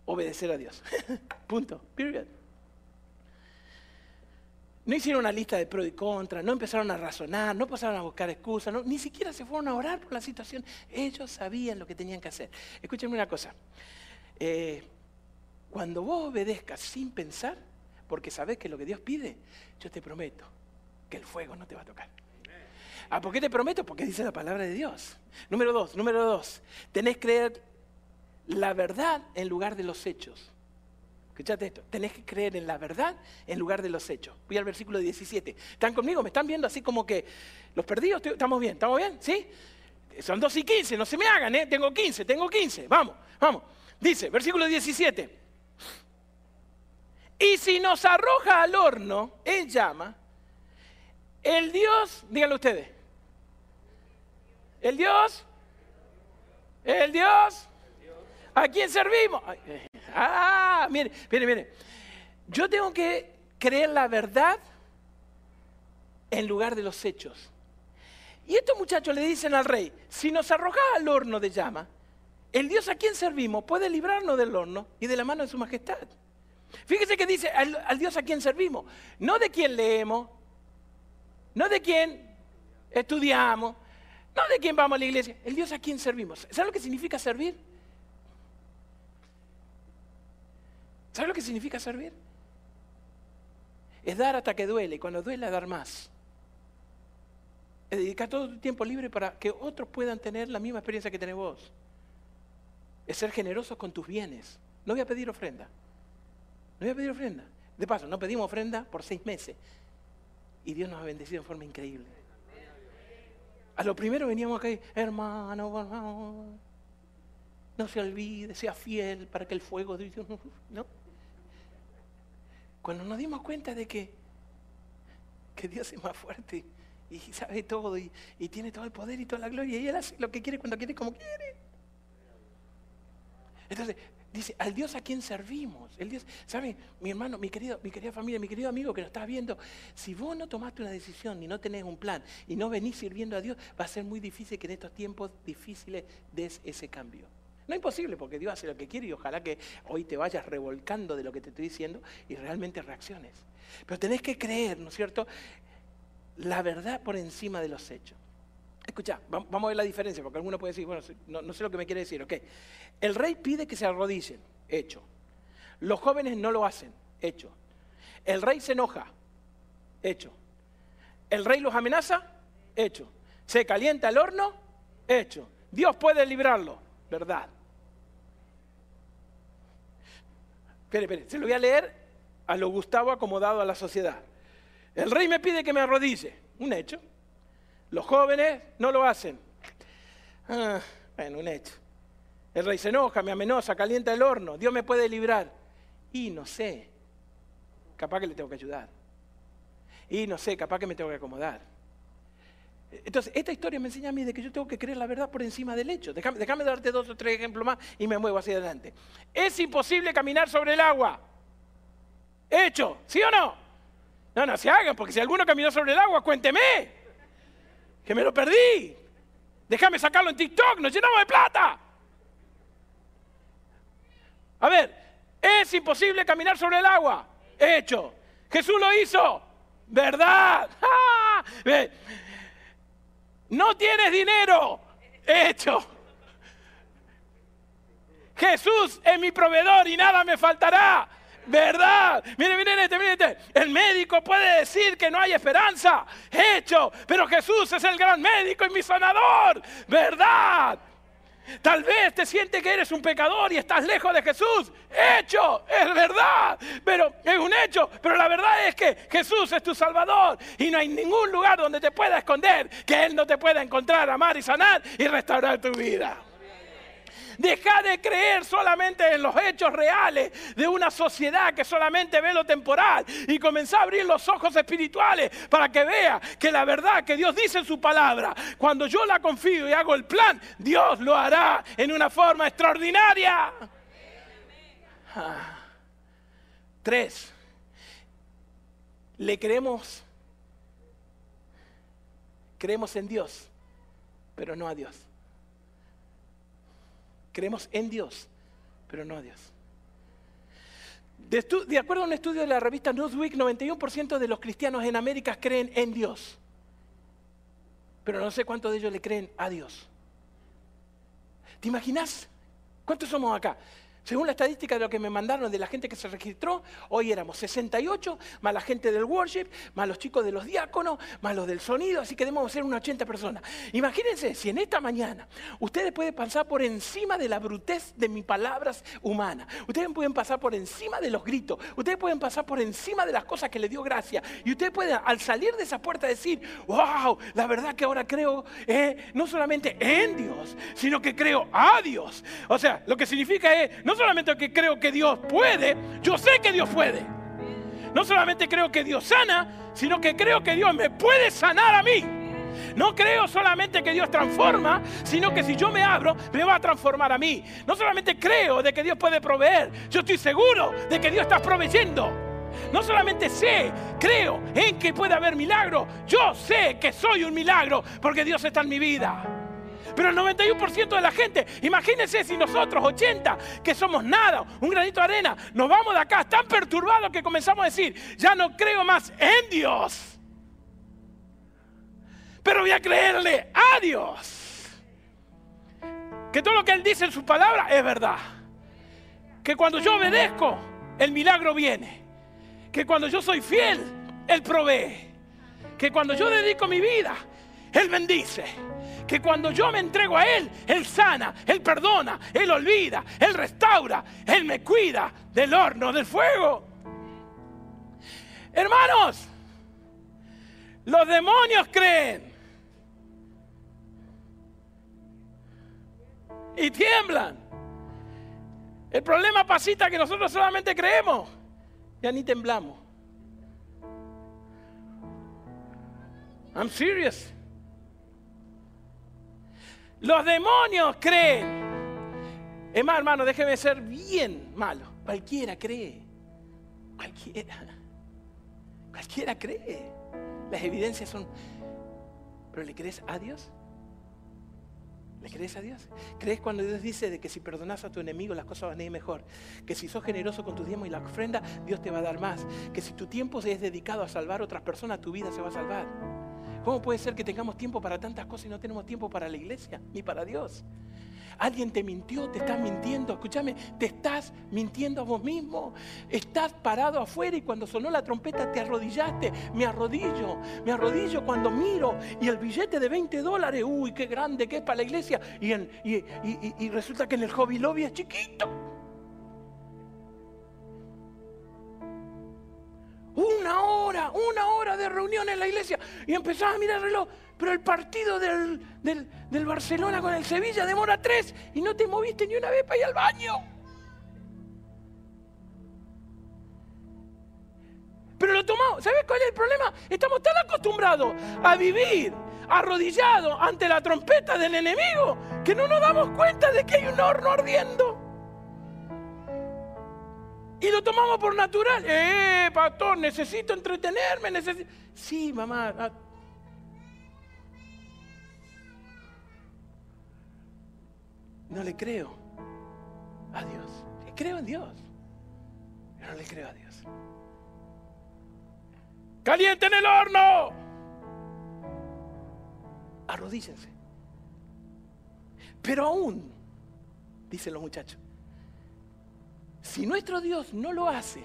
Obedecer a Dios. Punto. Period. No hicieron una lista de pro y contra, no empezaron a razonar, no pasaron a buscar excusas, ni siquiera se fueron a orar por la situación. Ellos sabían lo que tenían que hacer. Escúchenme una cosa. Eh, cuando vos obedezcas sin pensar, porque sabés que lo que Dios pide, yo te prometo que el fuego no te va a tocar. ¿Ah, ¿Por qué te prometo? Porque dice la palabra de Dios. Número dos, número dos. Tenés que creer la verdad en lugar de los hechos. Escuchate esto. Tenés que creer en la verdad en lugar de los hechos. Voy al versículo 17. ¿Están conmigo? ¿Me están viendo así como que los perdidos? ¿Estamos bien? ¿Estamos bien? ¿Sí? Son 2 y 15, no se me hagan, ¿eh? Tengo 15, tengo 15. Vamos, vamos. Dice, versículo 17. Y si nos arroja al horno en llama, el Dios, díganlo ustedes. El Dios. El Dios. ¿A quién servimos? Eh, ah, mire, mire, mire. Yo tengo que creer la verdad en lugar de los hechos. Y estos muchachos le dicen al rey, si nos arroja al horno de llama, el Dios a quien servimos puede librarnos del horno y de la mano de su majestad. Fíjese que dice al, al Dios a quien servimos, no de quien leemos, no de quién estudiamos, no de quién vamos a la iglesia, el Dios a quien servimos. ¿Sabes lo que significa servir? ¿Sabes lo que significa servir? Es dar hasta que duele y cuando duele dar más. Es dedicar todo tu tiempo libre para que otros puedan tener la misma experiencia que tenés vos. Es ser generoso con tus bienes. No voy a pedir ofrenda. No voy a pedir ofrenda. De paso, no pedimos ofrenda por seis meses. Y Dios nos ha bendecido en forma increíble. A lo primero veníamos acá, hermano, no se olvide, sea fiel para que el fuego de Dios no. Cuando nos dimos cuenta de que, que Dios es más fuerte y sabe todo y, y, tiene todo el poder y toda la gloria y Él hace lo que quiere cuando quiere como quiere. Entonces, Dice, al Dios a quien servimos. El Dios, ¿sabe? Mi hermano, mi, querido, mi querida familia, mi querido amigo que nos estás viendo, si vos no tomaste una decisión y no tenés un plan y no venís sirviendo a Dios, va a ser muy difícil que en estos tiempos difíciles des ese cambio. No es imposible porque Dios hace lo que quiere y ojalá que hoy te vayas revolcando de lo que te estoy diciendo y realmente reacciones. Pero tenés que creer, ¿no es cierto? La verdad por encima de los hechos. Escucha, vamos a ver la diferencia, porque alguno puede decir, bueno, no, sé lo que me quiere decir, ok. El rey pide que se arrodillen, hecho. Los jóvenes no lo hacen, hecho. El rey se enoja, hecho. El rey los amenaza, hecho. Se calienta el horno, hecho. Dios puede librarlo, verdad. Espere, espere, se lo voy a leer a lo Gustavo acomodado a la sociedad. El rey me pide que me arrodille, un hecho. Los jóvenes no lo hacen. Ah, bueno, un hecho. El rey se enoja, me amenaza, calienta el horno. Dios me puede librar. Y no sé. Capaz que le tengo que ayudar. Y no sé, capaz que me tengo que acomodar. Entonces, esta historia me enseña a mí de que yo tengo que creer la verdad por encima del hecho. Déjame, darte dos o tres ejemplos más y me muevo hacia adelante. Es imposible caminar sobre el agua. Hecho, ¿sí o no? No, no se hagan, porque si alguno caminó sobre el agua, cuénteme que me lo perdí. Déjame sacarlo en TikTok, nos llenamos de plata. A ver, es imposible caminar sobre el agua. Hecho. Jesús lo hizo. ¿Verdad? No tienes dinero. Hecho. Jesús es mi proveedor y nada me faltará. ¿Verdad? Miren, miren este, miren este. El médico puede decir que no hay esperanza. Hecho. Pero Jesús es el gran médico y mi sanador. ¿Verdad? Tal vez te sientes que eres un pecador y estás lejos de Jesús. Hecho, es verdad, pero es un hecho. Pero la verdad es que Jesús es tu Salvador y no hay ningún lugar donde te pueda esconder que Él no te pueda encontrar, amar y sanar y restaurar tu vida. Deja de creer solamente en los hechos reales de una sociedad que solamente ve lo temporal y comenzá a abrir los ojos espirituales para que vea que la verdad que Dios dice en su palabra, cuando yo la confío y hago el plan, Dios lo hará en una forma extraordinaria. Ah. Tres, le creemos, creemos en Dios, pero no a Dios. Creemos en Dios, pero no a Dios. De, acuerdo a un estudio de la revista Newsweek, 91% de los cristianos en América creen en Dios. Pero no sé cuántos de ellos le creen a Dios. ¿Te imaginas? ¿Cuántos somos acá? Según la estadística de lo que me mandaron de la gente que se registró, hoy éramos 68, más la gente del worship, más los chicos de los diáconos, más los del sonido, así que debemos ser unas 80 personas. Imagínense si en esta mañana ustedes pueden pasar por encima de la brutez de mis palabras humanas, ustedes pueden pasar por encima de los gritos, ustedes pueden pasar por encima de las cosas que le dio gracia, y ustedes pueden al salir de esa puerta decir, wow, la verdad que ahora creo eh, no solamente en Dios, sino que creo a Dios. O sea, lo que significa es, no solamente que creo que Dios puede, yo sé que Dios puede. No solamente creo que Dios sana, sino que creo que Dios me puede sanar a mí. No creo solamente que Dios transforma, sino que si yo me abro, me va a transformar a mí. No solamente creo de que Dios puede proveer, yo estoy seguro de que Dios está proveyendo. No solamente sé, creo en que puede haber milagro, yo sé que soy un milagro porque Dios está en mi vida. Pero el 91% de la gente, imagínense si nosotros, 80, que somos nada, un granito de arena, nos vamos de acá tan perturbados que comenzamos a decir, ya no creo más en Dios. Pero voy a creerle a Dios. Que todo lo que Él dice en su palabra es verdad. Que cuando yo obedezco, el milagro viene. Que cuando yo soy fiel, Él provee. Que cuando yo dedico mi vida, Él bendice que cuando yo me entrego a Él, Él sana, Él perdona, Él olvida, Él restaura, Él me cuida del horno, del fuego. Hermanos, los demonios creen y tiemblan. El problema pasita que nosotros solamente creemos, ya ni temblamos. I'm serious. Los demonios creen. Es más, hermano, déjeme ser bien malo. Cualquiera cree. Cualquiera. Cualquiera cree. Las evidencias son... ¿Pero le crees a Dios? ¿Le crees a Dios? ¿Crees cuando Dios dice de que si perdonas a tu enemigo las cosas van a ir mejor? Que si sos generoso con tus diezmos y la ofrenda, Dios te va a dar más. Que si tu tiempo se es dedicado a salvar a otras personas, tu vida se va a salvar. ¿Cómo puede ser que tengamos tiempo para tantas cosas y no tenemos tiempo para la iglesia ni para Dios? Alguien te mintió, te estás mintiendo. Escúchame, te estás mintiendo a vos mismo. Estás parado afuera y cuando sonó la trompeta te arrodillaste. Me arrodillo, me arrodillo cuando miro y el billete de 20 dólares, uy, qué grande que es para la iglesia. Y, y resulta que en el hobby lobby es chiquito. Una hora de reunión en la iglesia. Y empezaba a mirar el reloj. Pero el partido del, del, Barcelona con el Sevilla demora tres y no te moviste ni una vez para ir al baño. Pero lo tomamos. ¿Sabes cuál es el problema? Estamos tan acostumbrados a vivir arrodillados ante la trompeta del enemigo que no nos damos cuenta de que hay un horno ardiendo. Y lo tomamos por natural. Eh, pastor, necesito entretenerme. Necesito... Sí, mamá. Ah. No le creo a Dios. Creo en Dios. Pero no le creo a Dios. Caliente en el horno. arrodíllense. Pero aún, dicen los muchachos, si nuestro Dios no lo hace,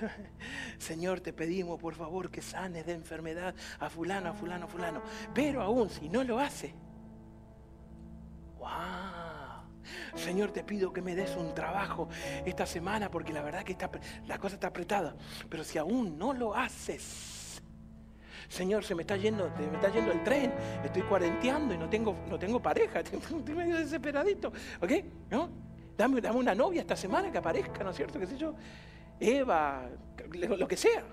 Señor, te pedimos por favor que sanes de enfermedad a fulano, a fulano, a fulano. Pero aún si no lo hace, wow. Señor, te pido que me des un trabajo esta semana porque la verdad que está, la cosa está apretada. Pero si aún no lo haces, Señor, se me está yendo, me está yendo el tren, estoy cuarenteando y no tengo, no tengo pareja, estoy medio desesperadito, ¿ok? ¿No? Dame, una novia esta semana que aparezca, ¿no es cierto? ¿Qué sé yo? Eva, lo que sea.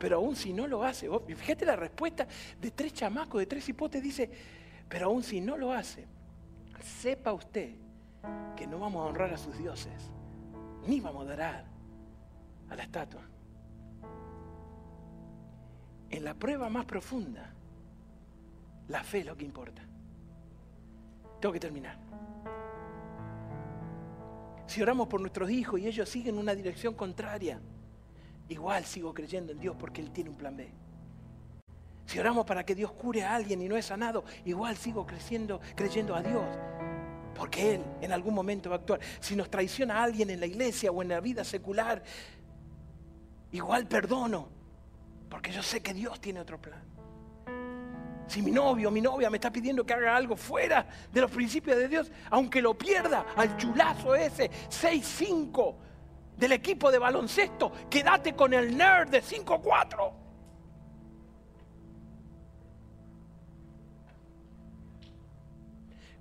Pero aún si no lo hace, fíjate la respuesta de tres chamacos, de tres hipotes, dice, pero aún si no lo hace, sepa usted que no vamos a honrar a sus dioses, ni vamos a adorar a la estatua. En la prueba más profunda, la fe es lo que importa. Tengo que terminar. Si oramos por nuestros hijos y ellos siguen una dirección contraria, igual sigo creyendo en Dios porque Él tiene un plan B. Si oramos para que Dios cure a alguien y no es sanado, igual sigo creciendo, creyendo a Dios. Porque Él en algún momento va a actuar. Si nos traiciona a alguien en la iglesia o en la vida secular, igual perdono. Porque yo sé que Dios tiene otro plan. Si mi novio o mi novia me está pidiendo que haga algo fuera de los principios de Dios, aunque lo pierda al chulazo ese, 6-5 del equipo de baloncesto, quédate con el nerd de 5-4.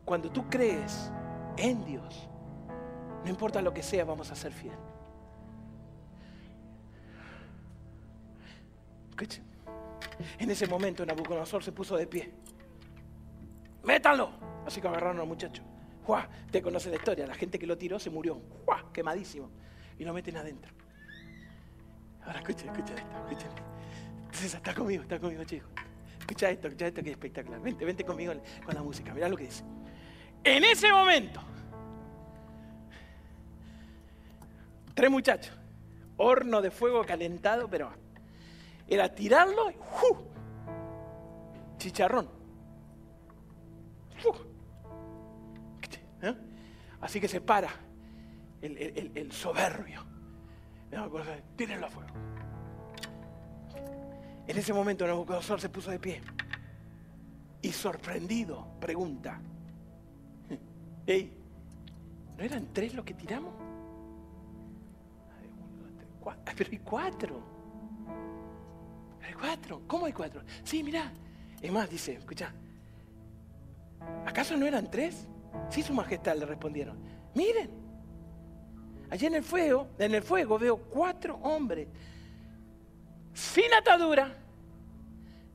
Cuando tú crees en Dios, no importa lo que sea, vamos a ser fiel. Escuchen. En ese momento Nabucodonosor se puso de pie. ¡Métanlo! Así que agarraron al muchacho. ¡Juá! Te conoce la historia. La gente que lo tiró se murió. ¡Juá! Quemadísimo. Y lo meten adentro. Ahora escucha, escucha esto, escucha. Entonces está conmigo, está conmigo, chicos. Escucha esto, escucha esto que es espectacular. Vente, vente conmigo con la música. Mirá lo que dice. En ese momento, tres muchachos, horno de fuego calentado, pero era tirarlo y chicharrón. ¿Eh? Así que se para el, soberbio. Tírenlo a fuego. En ese momento Nabucodonosor se puso de pie y sorprendido pregunta, ¿no eran tres los que tiramos? Pero hay cuatro cuatro. ¿Cómo hay cuatro? Sí, mira. Es más, dice, escucha. ¿Acaso no eran tres? Sí, su majestad le respondieron. Miren. Allí en el fuego, en el fuego veo cuatro hombres sin atadura,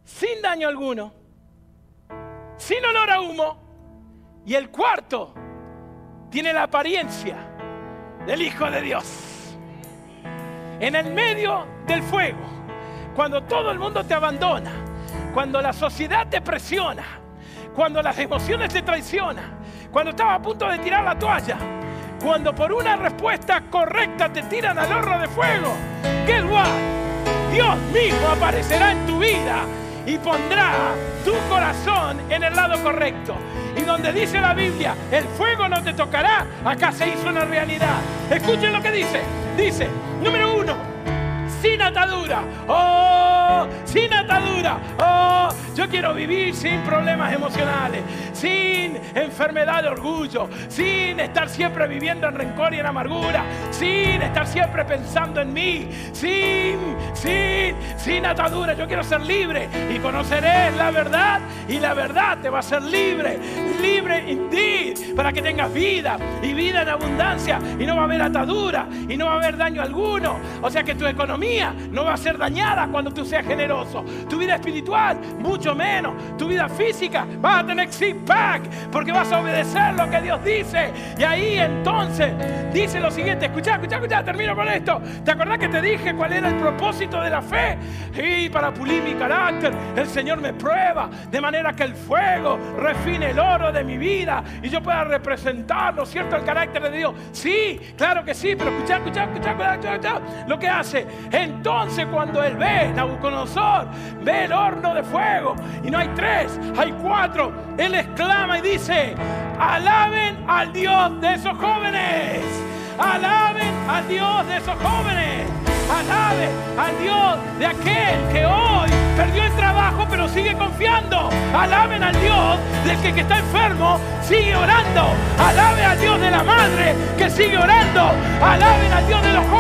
sin daño alguno, sin olor a humo, y el cuarto tiene la apariencia del Hijo de Dios. En el medio del fuego cuando todo el mundo te abandona, cuando la sociedad te presiona, cuando las emociones te traicionan, cuando estás a punto de tirar la toalla, cuando por una respuesta correcta te tiran al horno de fuego, guess what? Dios mismo aparecerá en tu vida y pondrá tu corazón en el lado correcto. Y donde dice la Biblia, el fuego no te tocará, acá se hizo una realidad. Escuchen lo que dice. Dice, número uno, sin atadura. Oh, sin atadura. Oh, yo quiero vivir sin problemas emocionales, sin enfermedad de orgullo, sin estar siempre viviendo en rencor y en amargura, sin estar siempre pensando en mí, sin, sin, sin atadura. Yo quiero ser libre y conoceré la verdad y la verdad te va a ser libre, libre indeed, para que tengas vida y vida en abundancia y no va a haber atadura y no va a haber daño alguno. O sea que tu economía no va a ser dañada cuando tú seas generoso. Tu vida espiritual, mucho menos. Tu vida física, vas a tener six pack porque vas a obedecer lo que Dios dice. Y ahí entonces dice lo siguiente: escucha, escucha, escucha, termino con esto. ¿Te acordás que te dije cuál era el propósito de la fe? Y para pulir mi carácter, el Señor me prueba de manera que el fuego refine el oro de mi vida y yo pueda representar, ¿no es cierto?, el carácter de Dios. Sí, claro que sí, pero escucha, escucha, escucha, escucha, lo que hace. Entonces cuando él ve, Nabucodonosor, ve el horno de fuego y no hay tres, hay cuatro, él exclama y dice, alaben al Dios de esos jóvenes, alaben al Dios de esos jóvenes. Alabe al Dios de aquel que hoy perdió el trabajo pero sigue confiando. Alaben al Dios del que, que está enfermo, sigue orando. Alabe al Dios de la madre que sigue orando. Alaben al Dios de los jóvenes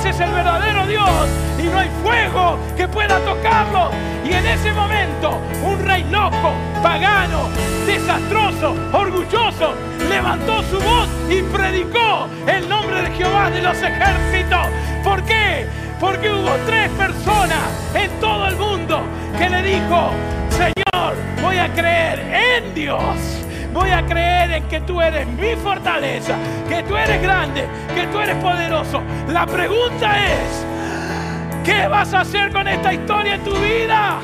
ese es el verdadero Dios y no hay fuego que pueda tocarlo. Y en ese momento un rey loco, pagano, desastroso, orgulloso, levantó su voz y predicó el nombre de Jehová de los ejércitos. ¿Por qué? Porque hubo tres personas en todo el mundo que le dijo, Señor, voy a creer en Dios. Voy a creer en que tú eres mi fortaleza, que tú eres grande, que tú eres poderoso. La pregunta es, ¿qué vas a hacer con esta historia en tu vida?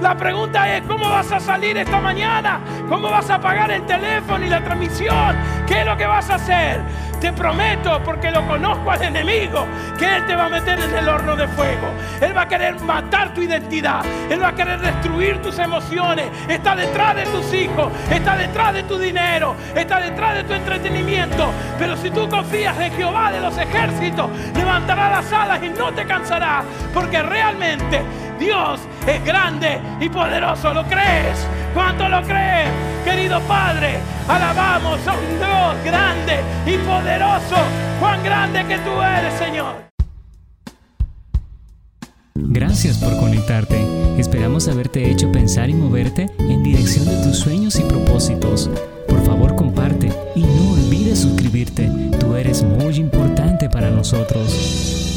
La pregunta es, ¿cómo vas a salir esta mañana? ¿Cómo vas a pagar el teléfono y la transmisión? ¿Qué es lo que vas a hacer? Te prometo, porque lo conozco al enemigo, que Él te va a meter en el horno de fuego. Él va a querer matar tu identidad. Él va a querer destruir tus emociones. Está detrás de tus hijos. Está detrás de tu dinero. Está detrás de tu entretenimiento. Pero si tú confías en Jehová de los ejércitos, levantará las alas y no te cansará. Porque realmente Dios es grande y poderoso. ¿Lo crees? ¿Cuánto lo crees? Querido Padre, alabamos a un Dios grande y poderoso. Cuán grande que tú eres, Señor. Gracias por conectarte. Esperamos haberte hecho pensar y moverte en dirección de tus sueños y propósitos. Por favor, comparte y no olvides suscribirte. Tú eres muy importante para nosotros.